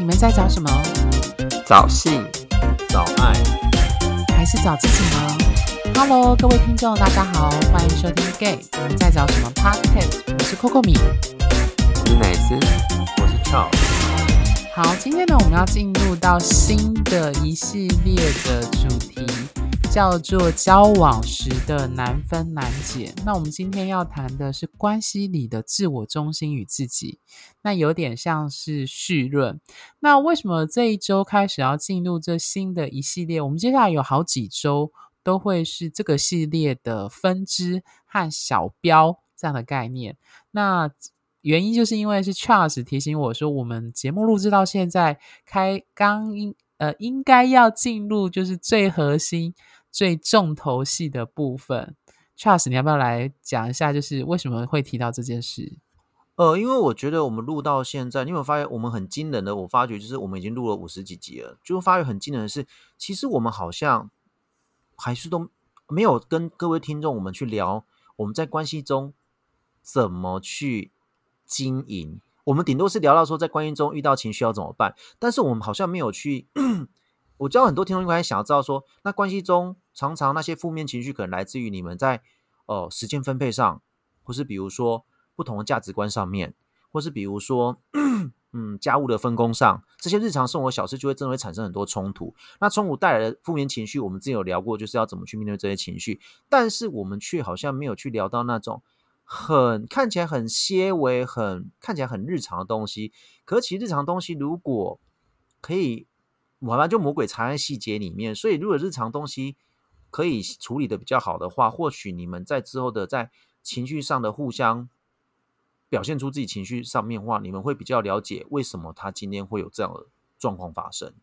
你们在找什么？找性，找爱，还是找自己呢？Hello，各位听众，大家好，欢迎收听《Gay》，我们在找什么 Podcast？我是 Coco 米，我是奶子，我是 Charles。好，今天呢，我们要进入到新的一系列的主题。叫做交往时的难分难解。那我们今天要谈的是关系里的自我中心与自己，那有点像是序论。那为什么这一周开始要进入这新的一系列？我们接下来有好几周都会是这个系列的分支和小标这样的概念。那原因就是因为是 Charles 提醒我说，我们节目录制到现在开刚应呃应该要进入就是最核心。最重头戏的部分，Charles，你要不要来讲一下，就是为什么会提到这件事？呃，因为我觉得我们录到现在，你有没有发现我们很惊人的？我发觉就是我们已经录了五十几集了，就发觉很惊人的是，其实我们好像还是都没有跟各位听众我们去聊我们在关系中怎么去经营。我们顶多是聊到说在关系中遇到情绪要怎么办，但是我们好像没有去。我知道很多听众应该想要知道说，那关系中常常那些负面情绪可能来自于你们在呃时间分配上，或是比如说不同的价值观上面，或是比如说嗯家务的分工上，这些日常生活小事就会真的会产生很多冲突。那冲突带来的负面情绪，我们之前有聊过，就是要怎么去面对这些情绪，但是我们却好像没有去聊到那种很看起来很些微、很看起来很日常的东西。可是其实日常东西如果可以。完完就魔鬼藏在细节里面，所以如果日常东西可以处理的比较好的话，或许你们在之后的在情绪上的互相表现出自己情绪上面话，你们会比较了解为什么他今天会有这样的状况发生。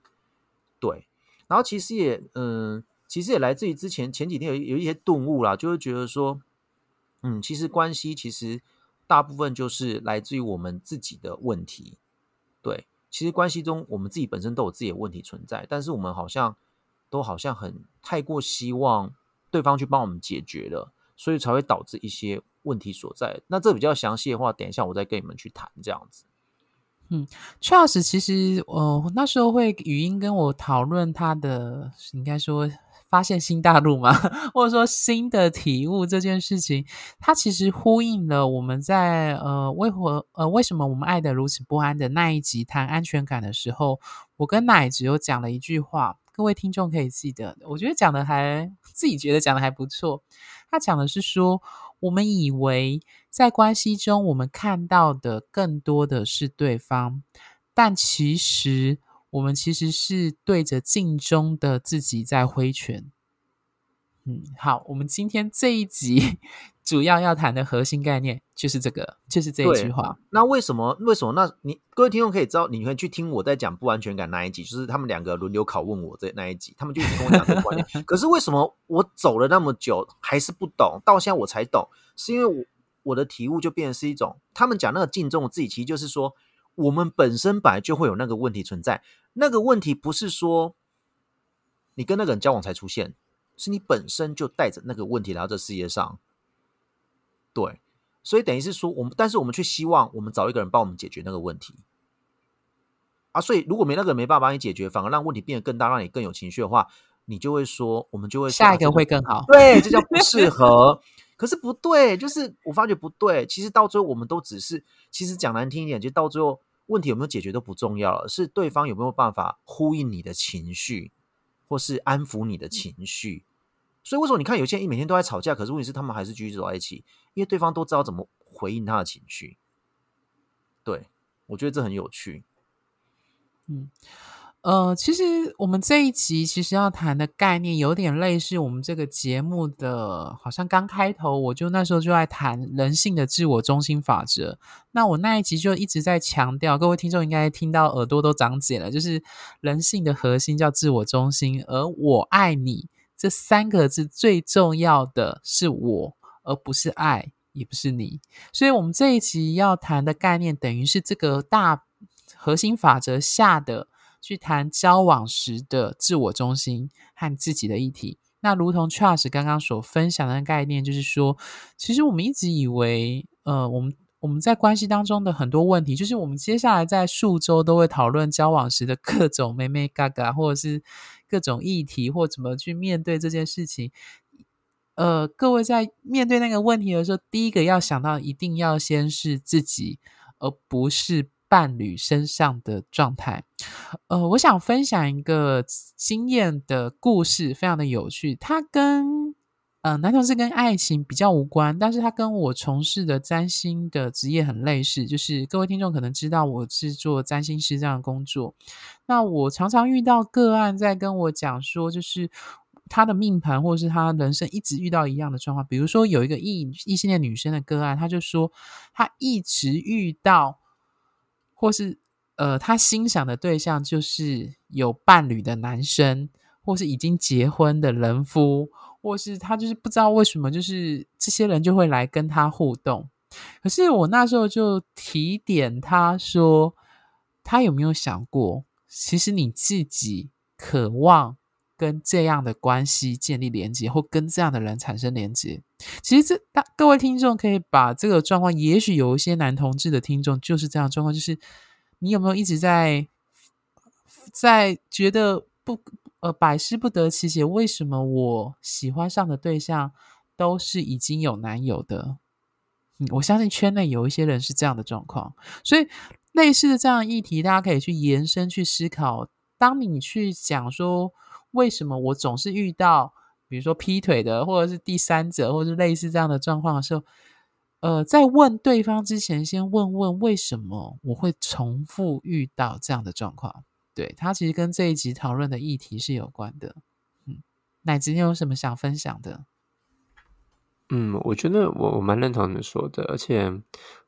对，然后其实也嗯，其实也来自于之前前几天有有一些顿悟啦，就会觉得说，嗯，其实关系其实大部分就是来自于我们自己的问题，对。其实关系中，我们自己本身都有自己的问题存在，但是我们好像都好像很太过希望对方去帮我们解决了，所以才会导致一些问题所在。那这比较详细的话，等一下我再跟你们去谈这样子。嗯，Charles 其实呃那时候会语音跟我讨论他的，应该说。发现新大陆嘛，或者说新的体悟这件事情，它其实呼应了我们在呃为何呃为什么我们爱的如此不安的那一集谈安全感的时候，我跟奶只有讲了一句话，各位听众可以记得，我觉得讲的还自己觉得讲的还不错。他讲的是说，我们以为在关系中我们看到的更多的是对方，但其实。我们其实是对着镜中的自己在挥拳。嗯，好，我们今天这一集主要要谈的核心概念就是这个，就是这一句话。那为什么？为什么？那你各位听众可以知道，你可以去听我在讲不安全感那一集，就是他们两个轮流拷问我这那一集，他们就一直跟我讲这个观念。可是为什么我走了那么久还是不懂？到现在我才懂，是因为我我的体悟就变成是一种，他们讲那个镜中的自己，其实就是说。我们本身本来就会有那个问题存在，那个问题不是说你跟那个人交往才出现，是你本身就带着那个问题来到这世界上。对，所以等于是说，我们但是我们却希望我们找一个人帮我们解决那个问题啊。所以如果没那个人没办法帮你解决，反而让问题变得更大，让你更有情绪的话，你就会说，我们就会下一个会更好。对，这叫不适合。可是不对，就是我发觉不对。其实到最后，我们都只是，其实讲难听一点，就到最后。问题有没有解决都不重要了，是对方有没有办法呼应你的情绪，或是安抚你的情绪。所以为什么你看有些人每天都在吵架，可是问题是他们还是继续走在一起，因为对方都知道怎么回应他的情绪。对我觉得这很有趣。嗯。呃，其实我们这一集其实要谈的概念有点类似我们这个节目的，好像刚开头我就那时候就在谈人性的自我中心法则。那我那一集就一直在强调，各位听众应该听到耳朵都长茧了，就是人性的核心叫自我中心，而我爱你这三个字最重要的是我，而不是爱，也不是你。所以，我们这一集要谈的概念，等于是这个大核心法则下的。去谈交往时的自我中心和自己的议题。那如同 Charles 刚刚所分享的概念，就是说，其实我们一直以为，呃，我们我们在关系当中的很多问题，就是我们接下来在数周都会讨论交往时的各种妹妹嘎嘎，或者是各种议题，或怎么去面对这件事情。呃，各位在面对那个问题的时候，第一个要想到，一定要先是自己，而不是伴侣身上的状态。呃，我想分享一个经验的故事，非常的有趣。它跟呃男同事跟爱情比较无关，但是它跟我从事的占星的职业很类似。就是各位听众可能知道，我是做占星师这样的工作。那我常常遇到个案在跟我讲说，就是。他的命盘，或者是他人生一直遇到一样的状况，比如说有一个异异性恋女生的个案，他就说他一直遇到，或是呃，他欣赏的对象就是有伴侣的男生，或是已经结婚的人夫，或是他就是不知道为什么，就是这些人就会来跟他互动。可是我那时候就提点他说，他有没有想过，其实你自己渴望。跟这样的关系建立连接，或跟这样的人产生连接，其实这大各位听众可以把这个状况，也许有一些男同志的听众就是这样状况，就是你有没有一直在在觉得不呃百思不得其解，为什么我喜欢上的对象都是已经有男友的？嗯，我相信圈内有一些人是这样的状况，所以类似的这样议题，大家可以去延伸去思考。当你去讲说。为什么我总是遇到，比如说劈腿的，或者是第三者，或者是类似这样的状况的时候，呃，在问对方之前，先问问为什么我会重复遇到这样的状况？对他其实跟这一集讨论的议题是有关的。嗯，那今天有什么想分享的？嗯，我觉得我我蛮认同你说的，而且，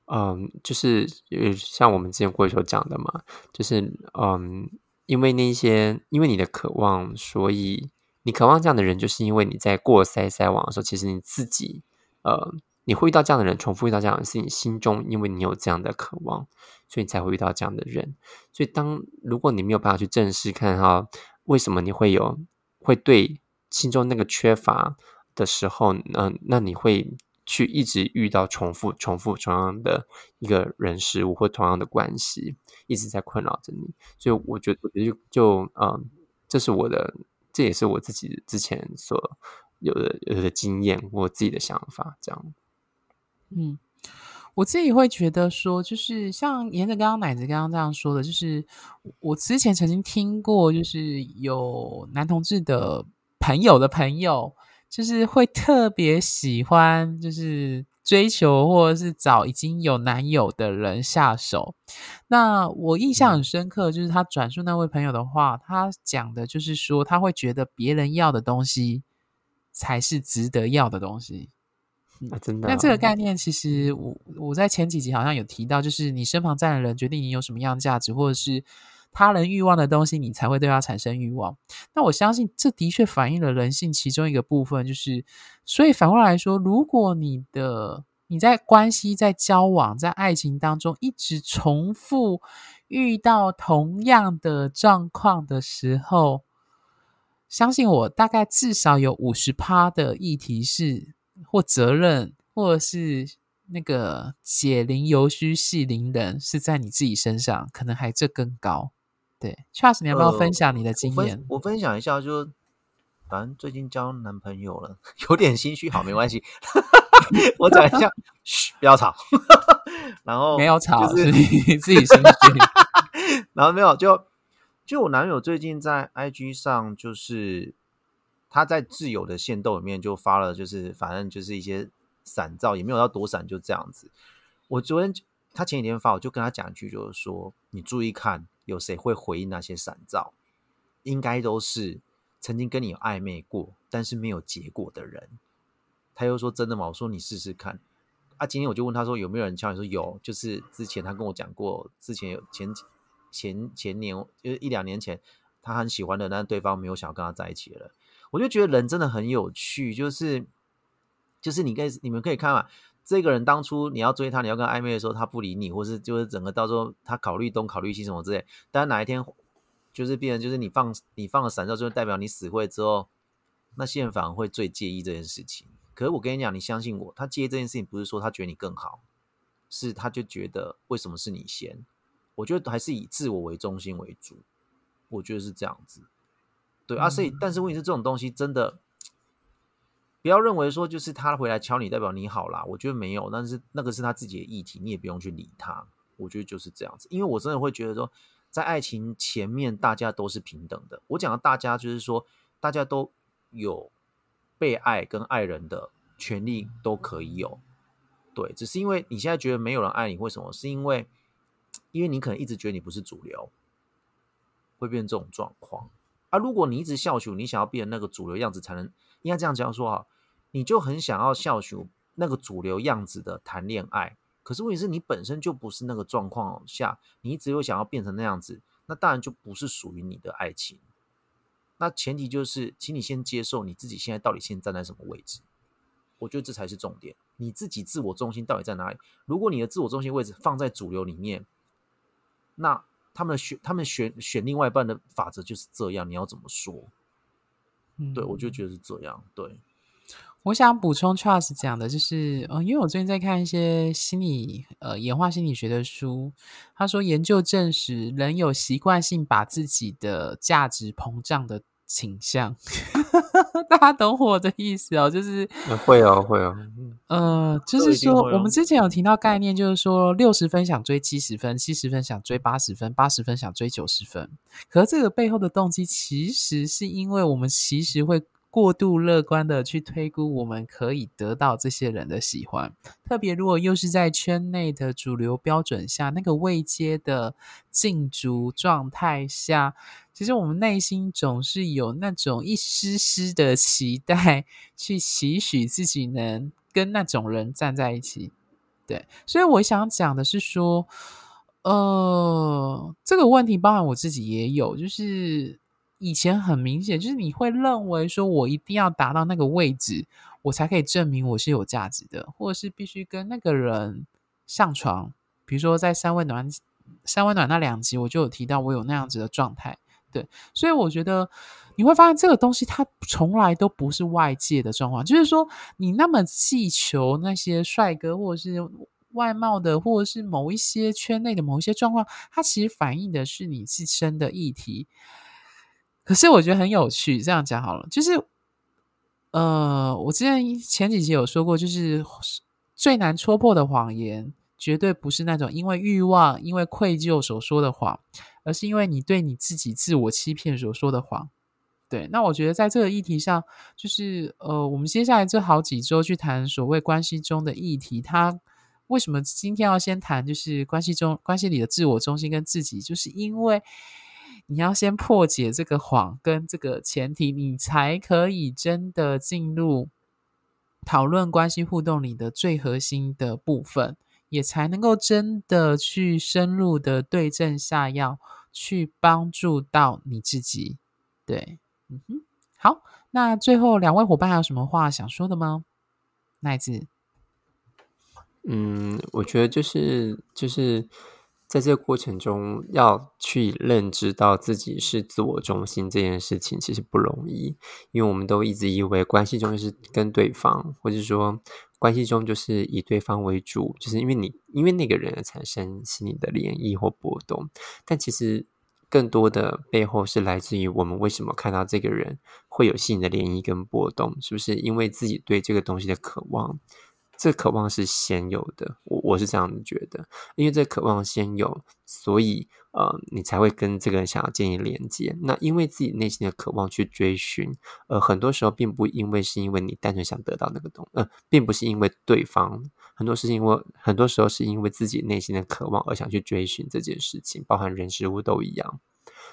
嗯，就是像我们之前过去所讲的嘛，就是嗯。因为那些，因为你的渴望，所以你渴望这样的人，就是因为你在过筛筛网的时候，其实你自己，呃，你会遇到这样的人，重复遇到这样的，是你心中，因为你有这样的渴望，所以你才会遇到这样的人。所以，当如果你没有办法去正视看哈，为什么你会有会对心中那个缺乏的时候，嗯，那你会。去一直遇到重复、重复、同样的一个人事物或同样的关系，一直在困扰着你。所以，我觉得，我觉得就嗯，这是我的，这也是我自己之前所有的有的经验，我自己的想法。这样，嗯，我自己会觉得说，就是像沿着刚刚奶子刚刚这样说的，就是我之前曾经听过，就是有男同志的朋友的朋友。就是会特别喜欢，就是追求或者是找已经有男友的人下手。那我印象很深刻，就是他转述那位朋友的话，他讲的就是说，他会觉得别人要的东西才是值得要的东西。啊，真的。那这个概念，其实我我在前几集好像有提到，就是你身旁站的人决定你有什么样的价值，或者是。他人欲望的东西，你才会对他产生欲望。那我相信，这的确反映了人性其中一个部分，就是，所以反过来说，如果你的你在关系、在交往、在爱情当中一直重复遇到同样的状况的时候，相信我，大概至少有五十趴的议题是或责任，或者是那个解铃犹须系铃人，是在你自己身上，可能还这更高。对，Charles，你要不要分享你的经验？我分享一下，就反正最近交男朋友了，有点心虚。好，没关系，我讲一下，嘘，不要吵。然后没有吵，就是你自己心虚。然后没有，就就我男友最近在 IG 上，就是他在挚友的线斗里面就发了，就是反正就是一些散照，也没有要躲闪，就这样子。我昨天他前几天发，我就跟他讲一句，就是说你注意看。有谁会回应那些闪照？应该都是曾经跟你有暧昧过，但是没有结果的人。他又说：“真的吗？”我说：“你试试看。”啊，今天我就问他说：“有没有人敲？”你说：“有。”就是之前他跟我讲过，之前有前前前年，就是一两年前，他很喜欢的，但是对方没有想要跟他在一起了。我就觉得人真的很有趣，就是就是你可以你们可以看嘛。这个人当初你要追他，你要跟暧昧的时候，他不理你，或是就是整个到时候他考虑东考虑西什么之类。但哪一天就是变成就是你放你放了闪照，就代表你死会之后，那些人反而会最介意这件事情。可是我跟你讲，你相信我，他介意这件事情不是说他觉得你更好，是他就觉得为什么是你先？我觉得还是以自我为中心为主，我觉得是这样子。对啊，所以但是问题是这种东西真的不要认为说就是他回来敲你代表你好啦，我觉得没有，但是那个是他自己的议题，你也不用去理他。我觉得就是这样子，因为我真的会觉得说，在爱情前面大家都是平等的。我讲的大家就是说，大家都有被爱跟爱人的权利都可以有。对，只是因为你现在觉得没有人爱你，为什么？是因为因为你可能一直觉得你不是主流，会变成这种状况。啊，如果你一直笑求你想要变成那个主流样子，才能应该这样讲说哈，你就很想要笑求那个主流样子的谈恋爱。可是问题是你本身就不是那个状况下，你只有想要变成那样子，那当然就不是属于你的爱情。那前提就是，请你先接受你自己现在到底现在站在什么位置。我觉得这才是重点，你自己自我中心到底在哪里？如果你的自我中心位置放在主流里面，那。他们选他们选选另外一半的法则就是这样，你要怎么说？嗯，对我就觉得是这样。对，我想补充 Charles 讲的就是，嗯，因为我最近在看一些心理呃演化心理学的书，他说研究证实，人有习惯性把自己的价值膨胀的。倾向，大家懂我的意思哦，就是会哦，会哦，呃，就是说，我们之前有提到概念，就是说，六十分想追七十分，七十分想追八十分，八十分想追九十分。可是这个背后的动机，其实是因为我们其实会。过度乐观的去推估，我们可以得到这些人的喜欢。特别如果又是在圈内的主流标准下，那个未接的禁足状态下，其实我们内心总是有那种一丝丝的期待，去期许自己能跟那种人站在一起。对，所以我想讲的是说，呃，这个问题包含我自己也有，就是。以前很明显，就是你会认为说，我一定要达到那个位置，我才可以证明我是有价值的，或者是必须跟那个人上床。比如说，在三温暖、三温暖那两集，我就有提到我有那样子的状态。对，所以我觉得你会发现，这个东西它从来都不是外界的状况，就是说，你那么祈求那些帅哥，或者是外貌的，或者是某一些圈内的某一些状况，它其实反映的是你自身的议题。可是我觉得很有趣，这样讲好了，就是，呃，我之前前几集有说过，就是最难戳破的谎言，绝对不是那种因为欲望、因为愧疚所说的谎，而是因为你对你自己自我欺骗所说的谎。对，那我觉得在这个议题上，就是呃，我们接下来这好几周去谈所谓关系中的议题，它为什么今天要先谈，就是关系中关系里的自我中心跟自己，就是因为。你要先破解这个谎跟这个前提，你才可以真的进入讨论关系互动里的最核心的部分，也才能够真的去深入的对症下药，去帮助到你自己。对，嗯哼，好，那最后两位伙伴还有什么话想说的吗？奈子，嗯，我觉得就是就是。在这个过程中，要去认知到自己是自我中心这件事情，其实不容易。因为我们都一直以为关系中是跟对方，或者说关系中就是以对方为主，就是因为你因为那个人而产生心理的涟漪或波动。但其实更多的背后是来自于我们为什么看到这个人会有心理的涟漪跟波动，是不是因为自己对这个东西的渴望？这渴望是先有的，我我是这样子觉得，因为这渴望先有，所以呃，你才会跟这个人想要建立连接。那因为自己内心的渴望去追寻，呃，很多时候并不因为是因为你单纯想得到那个东，呃，并不是因为对方，很多事情我很多时候是因为自己内心的渴望而想去追寻这件事情，包含人事物都一样。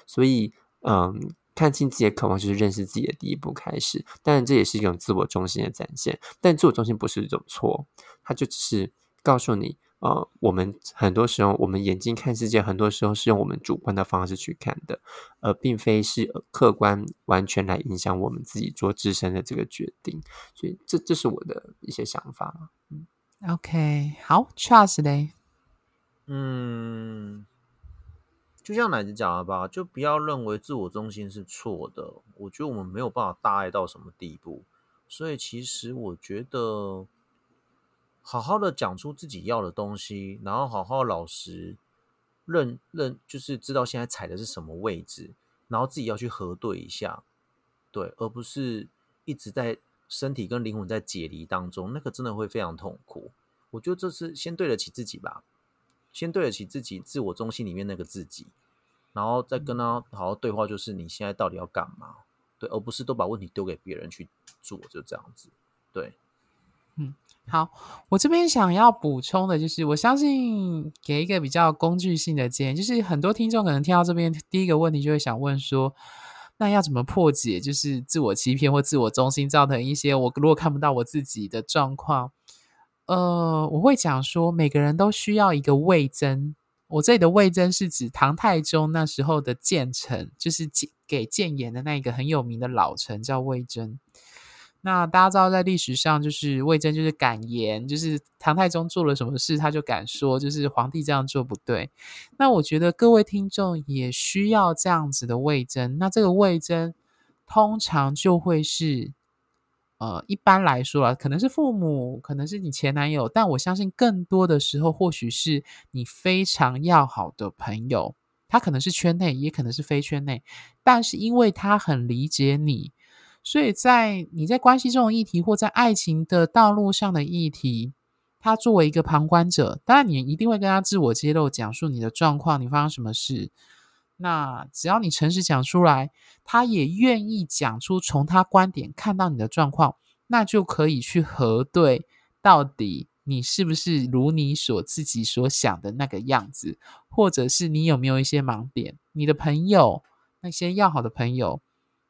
所以，嗯。看清自己的渴望，就是认识自己的第一步开始。当然，这也是一种自我中心的展现。但自我中心不是一种错，它就只是告诉你，呃，我们很多时候，我们眼睛看世界，很多时候是用我们主观的方式去看的，而并非是客观完全来影响我们自己做自身的这个决定。所以，这这是我的一些想法。嗯，OK，好，Trust 嘞，嗯。就像奶子讲的吧，就不要认为自我中心是错的。我觉得我们没有办法大爱到什么地步，所以其实我觉得好好的讲出自己要的东西，然后好好老实认认，就是知道现在踩的是什么位置，然后自己要去核对一下，对，而不是一直在身体跟灵魂在解离当中，那个真的会非常痛苦。我觉得这是先对得起自己吧，先对得起自己自我中心里面那个自己，然后再跟他好好对话，就是你现在到底要干嘛？对，而不是都把问题丢给别人去做，就这样子，对。嗯，好，我这边想要补充的就是，我相信给一个比较工具性的建议，就是很多听众可能听到这边第一个问题就会想问说，那要怎么破解就是自我欺骗或自我中心造成一些我如果看不到我自己的状况，呃，我会讲说每个人都需要一个魏征，我这里的魏征是指唐太宗那时候的谏臣，就是给谏言的那一个很有名的老臣叫魏征。那大家知道，在历史上，就是魏征就是敢言，就是唐太宗做了什么事，他就敢说，就是皇帝这样做不对。那我觉得各位听众也需要这样子的魏征。那这个魏征通常就会是，呃，一般来说啊，可能是父母，可能是你前男友，但我相信更多的时候，或许是你非常要好的朋友，他可能是圈内，也可能是非圈内，但是因为他很理解你。所以在你在关系这种议题，或在爱情的道路上的议题，他作为一个旁观者，当然你一定会跟他自我揭露，讲述你的状况，你发生什么事。那只要你诚实讲出来，他也愿意讲出从他观点看到你的状况，那就可以去核对到底你是不是如你所自己所想的那个样子，或者是你有没有一些盲点。你的朋友，那些要好的朋友。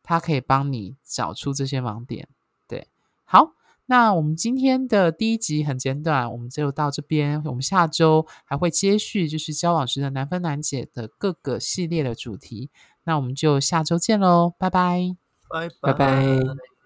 他可以帮你找出这些盲点，对，好，那我们今天的第一集很简短，我们就到这边，我们下周还会接续，就是交往时的难分难解的各个系列的主题，那我们就下周见喽，拜。拜，拜。拜拜。